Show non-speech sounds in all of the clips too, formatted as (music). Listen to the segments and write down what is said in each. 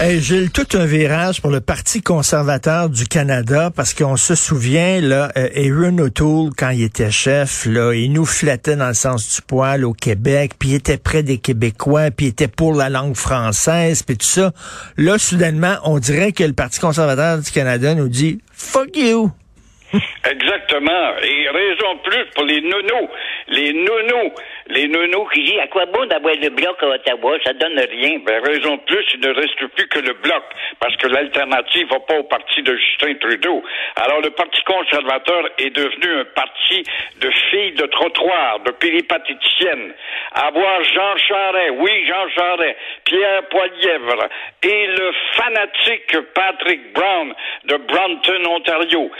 Hey, Gilles, tout un virage pour le Parti conservateur du Canada parce qu'on se souvient, là, euh, Aaron O'Toole, quand il était chef, là, il nous flattait dans le sens du poil au Québec, puis il était près des Québécois, puis il était pour la langue française, puis tout ça. Là, soudainement, on dirait que le Parti conservateur du Canada nous dit « fuck you ». (laughs) Exactement. Et raison plus pour les nounous. Les nounous. Les nounous qui disent à quoi bon d'avoir le bloc à Ottawa, ça donne rien. Ben, raison plus, il ne reste plus que le bloc. Parce que l'alternative va pas au parti de Justin Trudeau. Alors, le Parti conservateur est devenu un parti de filles de trottoir, de péripatéticiennes. Avoir Jean Charest, oui, Jean Charest, Pierre Poilièvre et le fanatique Patrick Brown de Brampton, Ontario.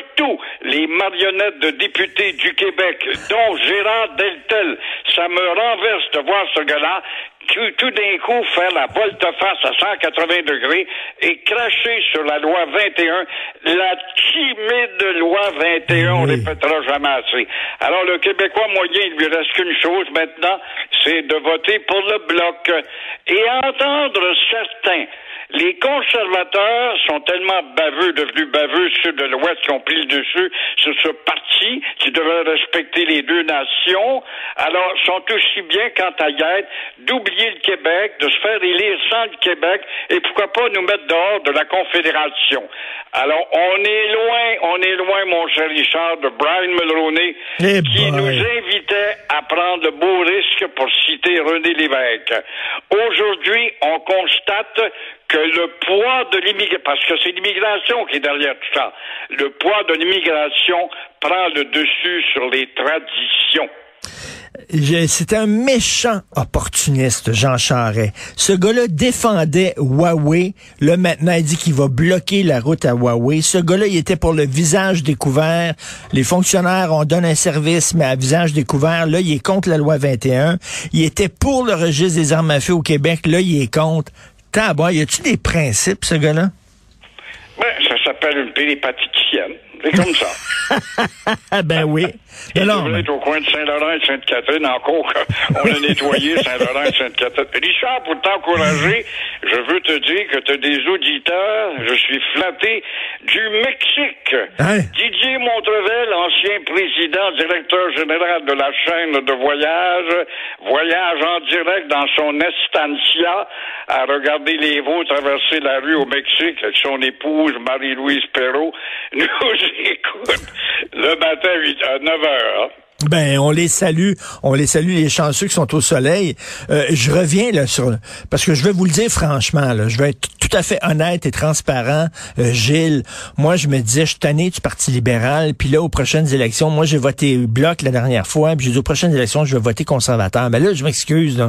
Surtout les marionnettes de députés du Québec, dont Gérard Deltel. Ça me renverse de voir ce gars-là tout, tout d'un coup faire la volte-face à 180 degrés et cracher sur la loi 21, la timide loi 21, on Oui. répétera jamais assez. Alors le Québécois moyen, il lui reste qu'une chose maintenant, c'est de voter pour le bloc et entendre certains les conservateurs sont tellement baveux, devenus baveux, ceux de l'Ouest qui ont pris le dessus sur ce parti qui devrait respecter les deux nations. Alors, sont aussi bien, quant à Guette, d'oublier le Québec, de se faire élire sans le Québec, et pourquoi pas nous mettre dehors de la Confédération. Alors, on est loin, on est loin, mon cher Richard, de Brian Mulroney, Eh qui boy. nous invitait à prendre de beaux risques pour citer René Lévesque. Aujourd'hui, on constate que le poids de l'immigration, parce que c'est l'immigration qui est derrière tout ça, le poids de l'immigration prend le dessus sur les traditions. C'était un méchant opportuniste, Jean Charest. Ce gars-là défendait Huawei. Là, maintenant, il dit qu'il va bloquer la route à Huawei. Ce gars-là, il était pour le visage découvert. Les fonctionnaires, on donne un service, mais à visage découvert. Là, il est contre la loi 21. Il était pour le registre des armes à feu au Québec. Là, il est contre. Tabac, y a-tu des principes, ce gars-là? Ben, ça s'appelle une péripatéticienne. C'est comme ça. Ah (laughs) ben oui. Mais non, mais- au coin de Saint-Laurent et de Sainte-Catherine, encore (laughs) on a nettoyé Saint-Laurent et Sainte-Catherine. Richard, pour t'encourager, je veux te dire que tu as des auditeurs, je suis flatté, du Mexique. Hein? Didier Montrevel, ancien président, directeur général de la chaîne de voyage, voyage en direct dans son estancia à regarder les veaux traverser la rue au Mexique avec son épouse Marie-Louise (laughs) Nous écoute le matin à, 8, à 9 heures. Ben, on les salue, on les salue les chanceux qui sont au soleil. Euh, je reviens là sur parce que je vais vous le dire franchement là, je vais être tout à fait honnête et transparent, euh, Gilles. Moi, je me disais, je suis tanné du Parti libéral, puis là aux prochaines élections, moi j'ai voté bloc la dernière fois, puis j'ai dit aux prochaines élections, je vais voter conservateur. Mais là, je m'excuse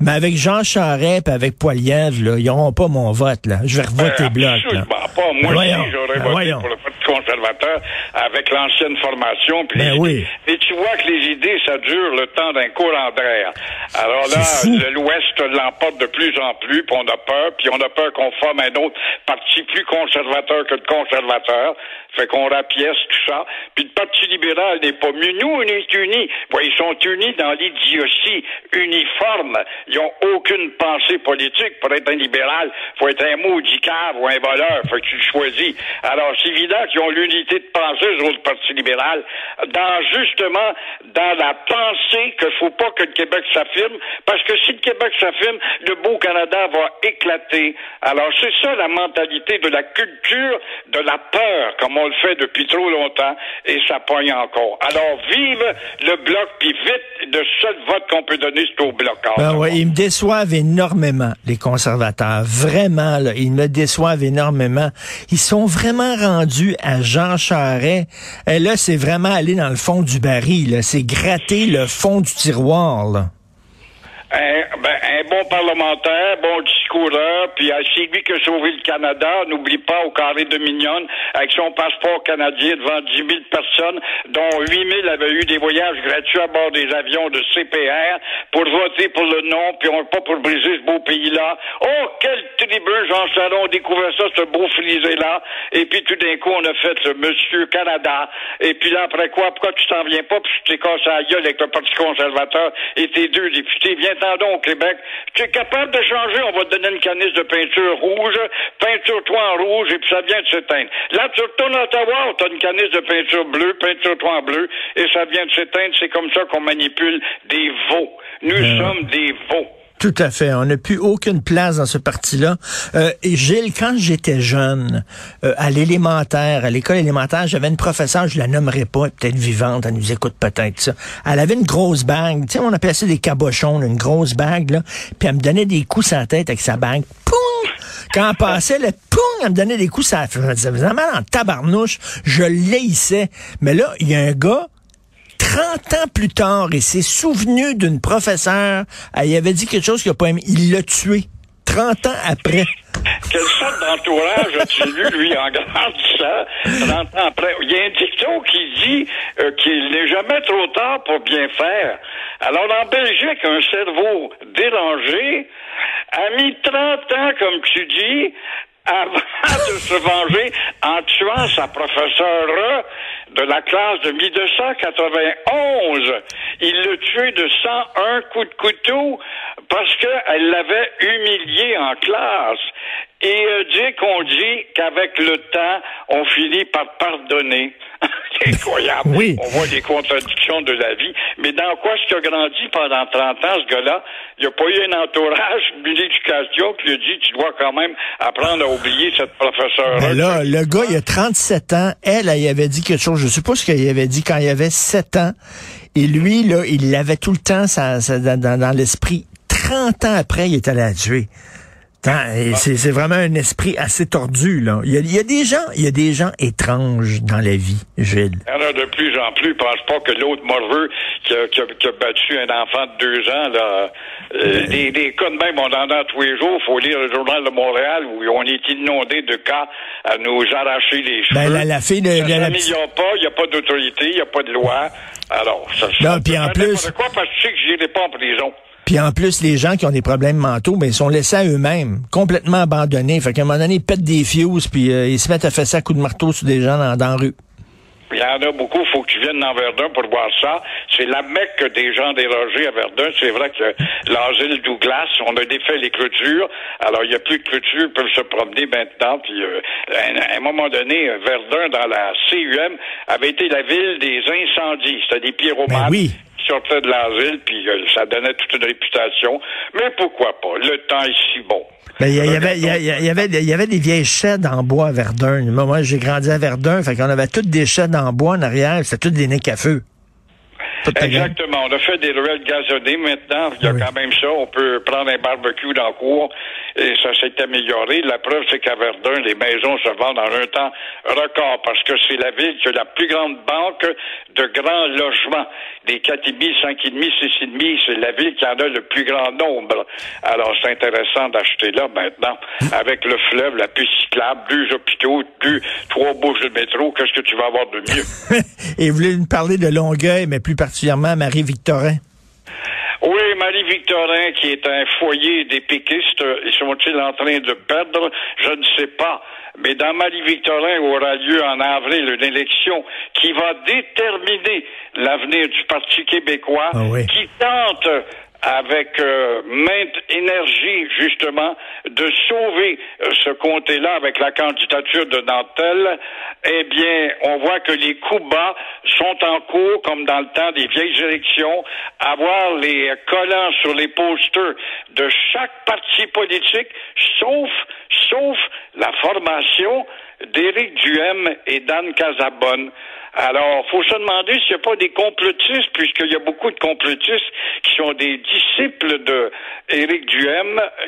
mais avec Jean Charest et avec Poilievre là, ils auront pas mon vote là. Je vais revoter Euh, bloc. Là. pas. Moi Ben voyons, j'aurais ben voté voyons. pour le Parti conservateur avec l'ancienne formation. puis Ben oui. Et tu vois que les idées, ça dure le temps d'un courant d'air. Alors là, l'Ouest l'emporte de plus en plus, puis on a peur, puis on a peur qu'on forme un autre parti plus conservateur que le conservateur. Fait qu'on rapièce tout ça. Puis le Parti libéral n'est pas mieux. Nous, on est unis. Ouais, ils sont unis dans l'idiotie uniforme. Ils ont aucune pensée politique. Pour être un libéral, faut être un maudit cave ou un voleur. Fait que tu le choisis. Alors, c'est évident qu'ils ont l'unité de pensée, les autres partis libéral, dans justement, dans la pensée qu'il faut pas que le Québec s'affirme, parce que si le Québec s'affirme, le beau Canada va éclater. Alors, c'est ça la mentalité de la culture de la peur, comme on le fait depuis trop longtemps, et ça pogne encore. Alors, vive le bloc, puis vite, le seul vote qu'on peut donner, c'est au bloc. Ben ouais, ils me déçoivent énormément, les conservateurs. Vraiment, là, ils me déçoivent énormément. Ils sont vraiment rendus à Jean Charest. Et là, c'est vraiment aller dans le fond du baril. C'est gratter le fond du tiroir. Ben, un bon parlementaire, bon puis euh, c'est lui qui a sauvé le Canada. N'oublie pas au carré de Mignonne, avec son passeport canadien devant 10 000 personnes, dont 8 000 avaient eu des voyages gratuits à bord des avions de CPR pour voter pour le non, puis on pas pour briser ce beau pays-là. Oh, quel tribun, Jean Salon, découvert ça, ce beau frisé-là. Et puis tout d'un coup, on a fait le Monsieur Canada. Et puis là, après quoi, pourquoi tu t'en viens pas, puis tu t'es cassé la gueule avec le Parti conservateur et tes deux députés? Viens-t'en donc au Québec. Tu es capable de changer, on va te donner une canisse de peinture rouge, peinture-toi en rouge, et puis ça vient de s'éteindre. Là, tu retournes à Ottawa, tu as une canisse de peinture bleue, peinture-toi en bleu, et ça vient de s'éteindre. C'est comme ça qu'on manipule des veaux. Nous sommes des veaux. Tout à fait. On n'a plus aucune place dans ce parti-là. Euh, et Gilles, quand j'étais jeune, euh, à l'élémentaire, à l'école élémentaire, j'avais une professeure, je la nommerai pas, peut-être vivante, elle nous écoute peut-être ça. Elle avait une grosse bague, tu sais, on appelait ça des cabochons, une grosse bague, là, puis elle me donnait des coups sur la tête avec sa bague. Poum! Quand elle passait, le poum, elle me donnait des coups, ça faisait mal en tabarnouche. Je l'haïssais. Mais là, il y a un gars 30 ans plus tard, il s'est souvenu d'une professeure, elle avait dit quelque chose qu'il n'a pas aimé. Il l'a tué. 30 ans après. Quelle sorte d'entourage as-tu (laughs) lui, en grandissant, 30 ans après? Il y a un dicton qui dit euh, qu'il n'est jamais trop tard pour bien faire. Alors, en Belgique, un cerveau dérangé a mis 30 ans, comme tu dis, avant de se venger en tuant sa professeure de la classe de 1991. Il l'a tué de 101 coups de couteau parce qu'elle l'avait humilié en classe. Et euh, dit qu'on dit qu'avec le temps, on finit par pardonner. (laughs) C'est incroyable. Oui. On voit les contradictions de la vie. Mais dans quoi est-ce qu'il a grandi pendant 30 ans, ce gars-là? Il n'y a pas eu un entourage, une éducation qui lui a dit, tu dois quand même apprendre à oublier cette professeure. Mais là, le gars, il a 37 ans. Elle, elle, avait dit quelque chose. Je sais pas ce qu'elle avait dit quand il avait 7 ans. Et lui, là, il l'avait tout le temps ça, ça, dans, dans, dans l'esprit. 30 ans après, il est allé la tuer. C'est c'est vraiment un esprit assez tordu, là. Il y, a, il y, a, des gens, il y a des gens étranges dans la vie, Gilles. Il y en a de plus en plus. Pense pas que l'autre morveux qui a, qui, a, qui a, battu un enfant de deux ans, là, euh, des, des cas de même, on en a tous les jours. faut lire le journal de Montréal où on est inondé de cas à nous arracher les cheveux. Ben, la, la fille de... Ça la, la, s'améliore pas, il n'y a pas d'autorité, il n'y a pas de loi. Alors, ça, ça non, puis en plus... Quoi, parce que je sais que j'irai pas en prison. Puis en plus, les gens qui ont des problèmes mentaux, ben, ils sont laissés à eux-mêmes, complètement abandonnés. Fait qu'à un moment donné, ils pètent des fuses, puis euh, ils se mettent à faire ça à coups de marteau sur des gens dans, dans la rue. Il y en a beaucoup, il faut que tu viennes dans Verdun pour voir ça. C'est la mecque des gens dérogés à Verdun. C'est vrai que l'asile Douglas, on a défait les clôtures. Alors, il n'y a plus de clôtures, ils peuvent se promener maintenant. Puis, euh, à un moment donné, Verdun, dans la CUM, avait été la ville des incendies. C'était des pyromanes. Ben oui sortait de l'asile, puis euh, ça donnait toute une réputation. Mais pourquoi pas? Le temps est si bon. Ben, il y, y, avait, il, y, y, avait, il y avait des vieilles sheds en bois à Verdun. Moi, j'ai grandi à Verdun, fait qu'on avait toutes des sheds en bois en arrière, c'était toutes des niques à feu. Exactement. On a fait des ruelles gazonnées maintenant. Il y a oui. quand même ça. On peut prendre un barbecue dans le cours et ça s'est amélioré. La preuve, c'est qu'à Verdun, les maisons se vendent en un temps record parce que c'est la ville qui a la plus grande banque de grands logements. Les 4,5, 5,5, 6,5, c'est la ville qui en a le plus grand nombre. Alors, c'est intéressant d'acheter là maintenant avec le fleuve, la piste cyclable, deux hôpitaux, deux, trois bouches de métro. Qu'est-ce que tu vas avoir de mieux? (laughs) et vous voulez nous parler de Longueuil, mais plus particulièrement Marie-Victorin? Oui, Marie-Victorin, qui est un foyer des péquistes, sont-ils en train de perdre? Je ne sais pas. Mais dans Marie-Victorin aura lieu en avril une élection qui va déterminer l'avenir du Parti québécois, ah oui. qui tente avec euh, maintes énergie, justement, de sauver euh, ce comté-là avec la candidature de Nantel, eh bien, on voit que les coups bas sont en cours, comme dans le temps des vieilles élections, avoir les collants sur les posters de chaque parti politique, sauf, sauf la formation d'Éric Duhem et d'Anne Casabonne. Alors, faut se demander s'il n'y a pas des complotistes, puisqu'il y a beaucoup de complotistes qui sont des disciples de Éric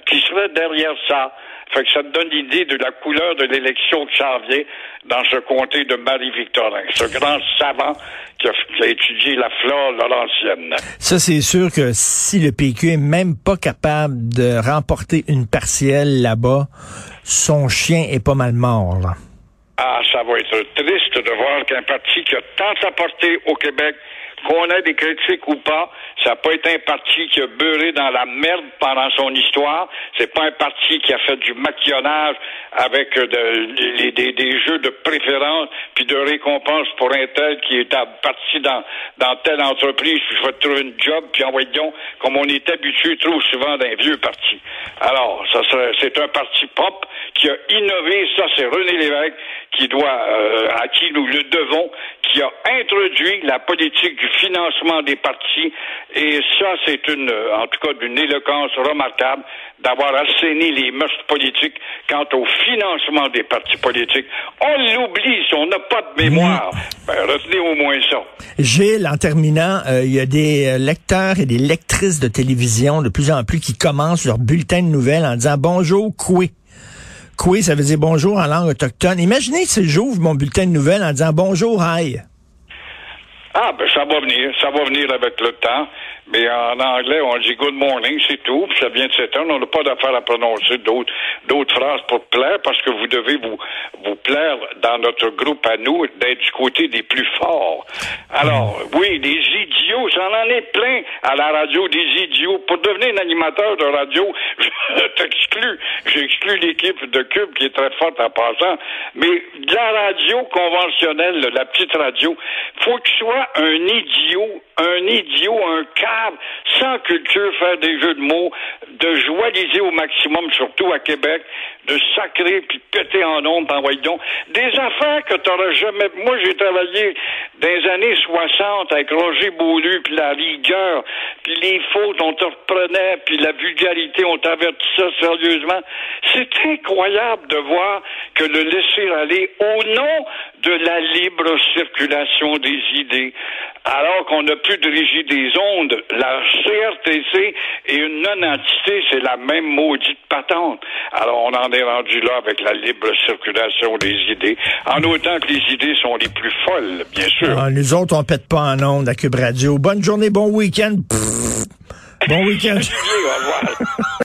qui seraient derrière ça. Fait que ça te donne l'idée de la couleur de l'élection qui s'en vient dans ce comté de Marie-Victorin. Ce grand savant qui a, qui a étudié la flore laurentienne. Ça, c'est sûr que si le PQ est même pas capable de remporter une partielle là-bas, son chien est pas mal mort, là. Ah, ça va être triste de voir qu'un parti qui a tant apporté au Québec, qu'on ait des critiques ou pas, ça n'a pas été un parti qui a beurré dans la merde pendant son histoire. C'est pas un parti qui a fait du maquillonnage avec euh, des, jeux de préférence puis de récompense pour un tel qui est parti dans, telle entreprise, puis je vais trouver une job, puis envoyez donc, comme on est habitué trop souvent d'un vieux parti. Alors, ça c'est un parti pop qui a innové, ça c'est René Lévesque qui doit, euh, à qui nous le devons, qui a introduit la politique du financement des partis, et ça c'est une, euh, en tout cas d'une éloquence remarquable d'avoir assaini les mœurs politiques quant au financement des partis politiques. On l'oublie, si on n'a pas de mémoire, ben, retenez au moins ça. Gilles, en terminant, euh, il y a des euh, lecteurs et des lectrices de télévision de plus en plus qui commencent leur bulletin de nouvelles en disant bonjour, Koué. Koué, ça veut dire bonjour en langue autochtone. Imaginez si j'ouvre mon bulletin de nouvelles en disant bonjour, aïe. Ah, ben ça va venir, ça va venir avec le temps. Mais en anglais, on dit good morning, c'est tout, puis ça vient de s'éteindre. On n'a pas d'affaire à prononcer d'autres d'autres phrases pour plaire, parce que vous devez vous vous plaire dans notre groupe à nous d'être du côté des plus forts. Alors, oui, des idiots, j'en en ai plein à la radio, des idiots. Pour devenir un animateur de radio, (laughs) je t'exclus. J'exclus l'équipe de Cube qui est très forte en passant. Mais de la radio conventionnelle, la petite radio, faut que tu sois un idiot, un idiot, un sans culture, faire des jeux de mots, de joaliser au maximum, surtout à Québec, de sacrer puis péter en ondes, envoyer donc. Des affaires que t'auras jamais. Moi, j'ai travaillé dans les années 60 avec Roger Beaulieu, puis la rigueur, puis les fautes, on te reprenait, puis la vulgarité, on t'avertit ça sérieusement. C'est incroyable de voir que le laisser aller au nom de la libre circulation des idées, alors qu'on n'a plus de régie des ondes, la CRTC est une non-entité, c'est la même maudite patente. Alors on en est rendu là avec la libre circulation des idées, en autant que les idées sont les plus folles, bien sûr. Ah, nous autres, on pète pas en ondes à Cube Radio. Bonne journée, bon week-end. Bon week-end. (laughs)